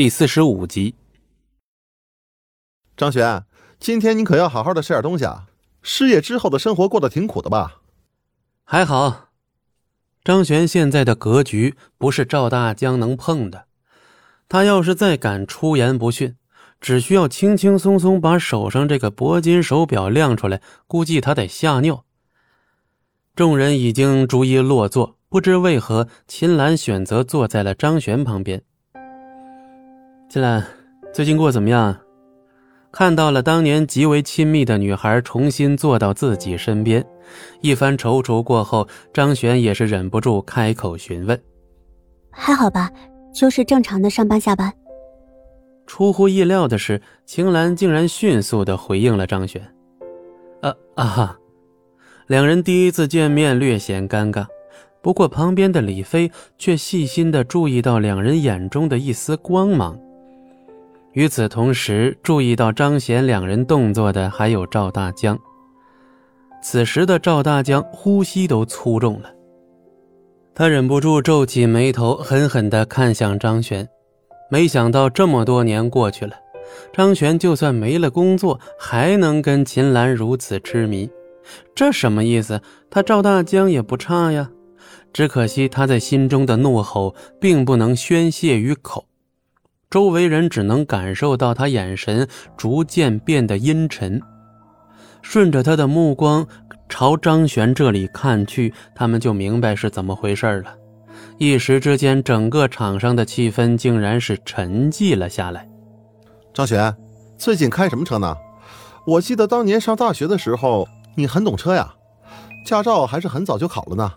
第四十五集。张璇，今天你可要好好的吃点东西啊！失业之后的生活过得挺苦的吧？还好，张璇现在的格局不是赵大江能碰的。他要是再敢出言不逊，只需要轻轻松松把手上这个铂金手表亮出来，估计他得吓尿。众人已经逐一落座，不知为何，秦岚选择坐在了张璇旁边。秦岚，最近过怎么样？看到了当年极为亲密的女孩重新坐到自己身边，一番踌躇过后，张璇也是忍不住开口询问：“还好吧，就是正常的上班下班。”出乎意料的是，秦岚竟然迅速的回应了张璇：“啊啊哈！”两人第一次见面略显尴尬，不过旁边的李飞却细心的注意到两人眼中的一丝光芒。与此同时，注意到张贤两人动作的还有赵大江。此时的赵大江呼吸都粗重了，他忍不住皱起眉头，狠狠地看向张璇。没想到这么多年过去了，张璇就算没了工作，还能跟秦岚如此痴迷，这什么意思？他赵大江也不差呀，只可惜他在心中的怒吼并不能宣泄于口。周围人只能感受到他眼神逐渐变得阴沉，顺着他的目光朝张璇这里看去，他们就明白是怎么回事了。一时之间，整个场上的气氛竟然是沉寂了下来。张璇，最近开什么车呢？我记得当年上大学的时候，你很懂车呀，驾照还是很早就考了呢。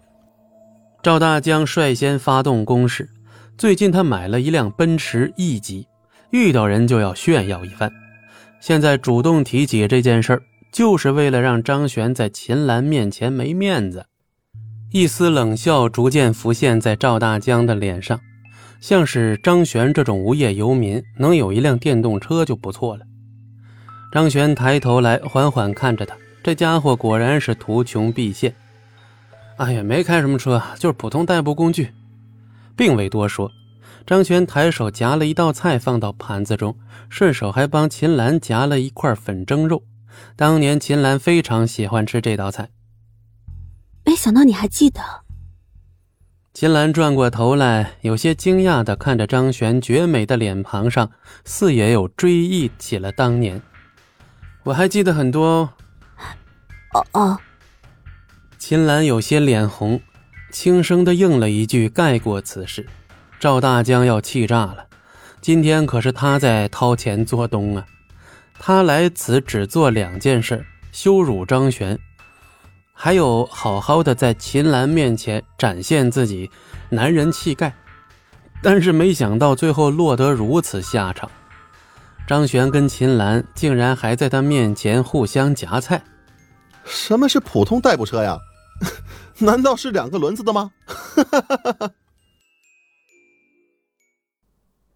赵大江率先发动攻势。最近他买了一辆奔驰 E 级，遇到人就要炫耀一番。现在主动提起这件事儿，就是为了让张璇在秦岚面前没面子。一丝冷笑逐渐浮现在赵大江的脸上，像是张璇这种无业游民能有一辆电动车就不错了。张璇抬头来，缓缓看着他，这家伙果然是图穷匕现。哎呀，没开什么车，就是普通代步工具。并未多说，张璇抬手夹了一道菜放到盘子中，顺手还帮秦岚夹了一块粉蒸肉。当年秦岚非常喜欢吃这道菜。没想到你还记得。秦岚转过头来，有些惊讶地看着张璇绝美的脸庞上，似也有追忆起了当年。我还记得很多。哦哦。秦岚有些脸红。轻声的应了一句，盖过此事。赵大江要气炸了，今天可是他在掏钱做东啊！他来此只做两件事：羞辱张璇，还有好好的在秦岚面前展现自己男人气概。但是没想到最后落得如此下场，张璇跟秦岚竟然还在他面前互相夹菜。什么是普通代步车呀？难道是两个轮子的吗？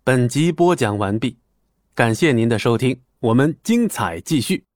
本集播讲完毕，感谢您的收听，我们精彩继续。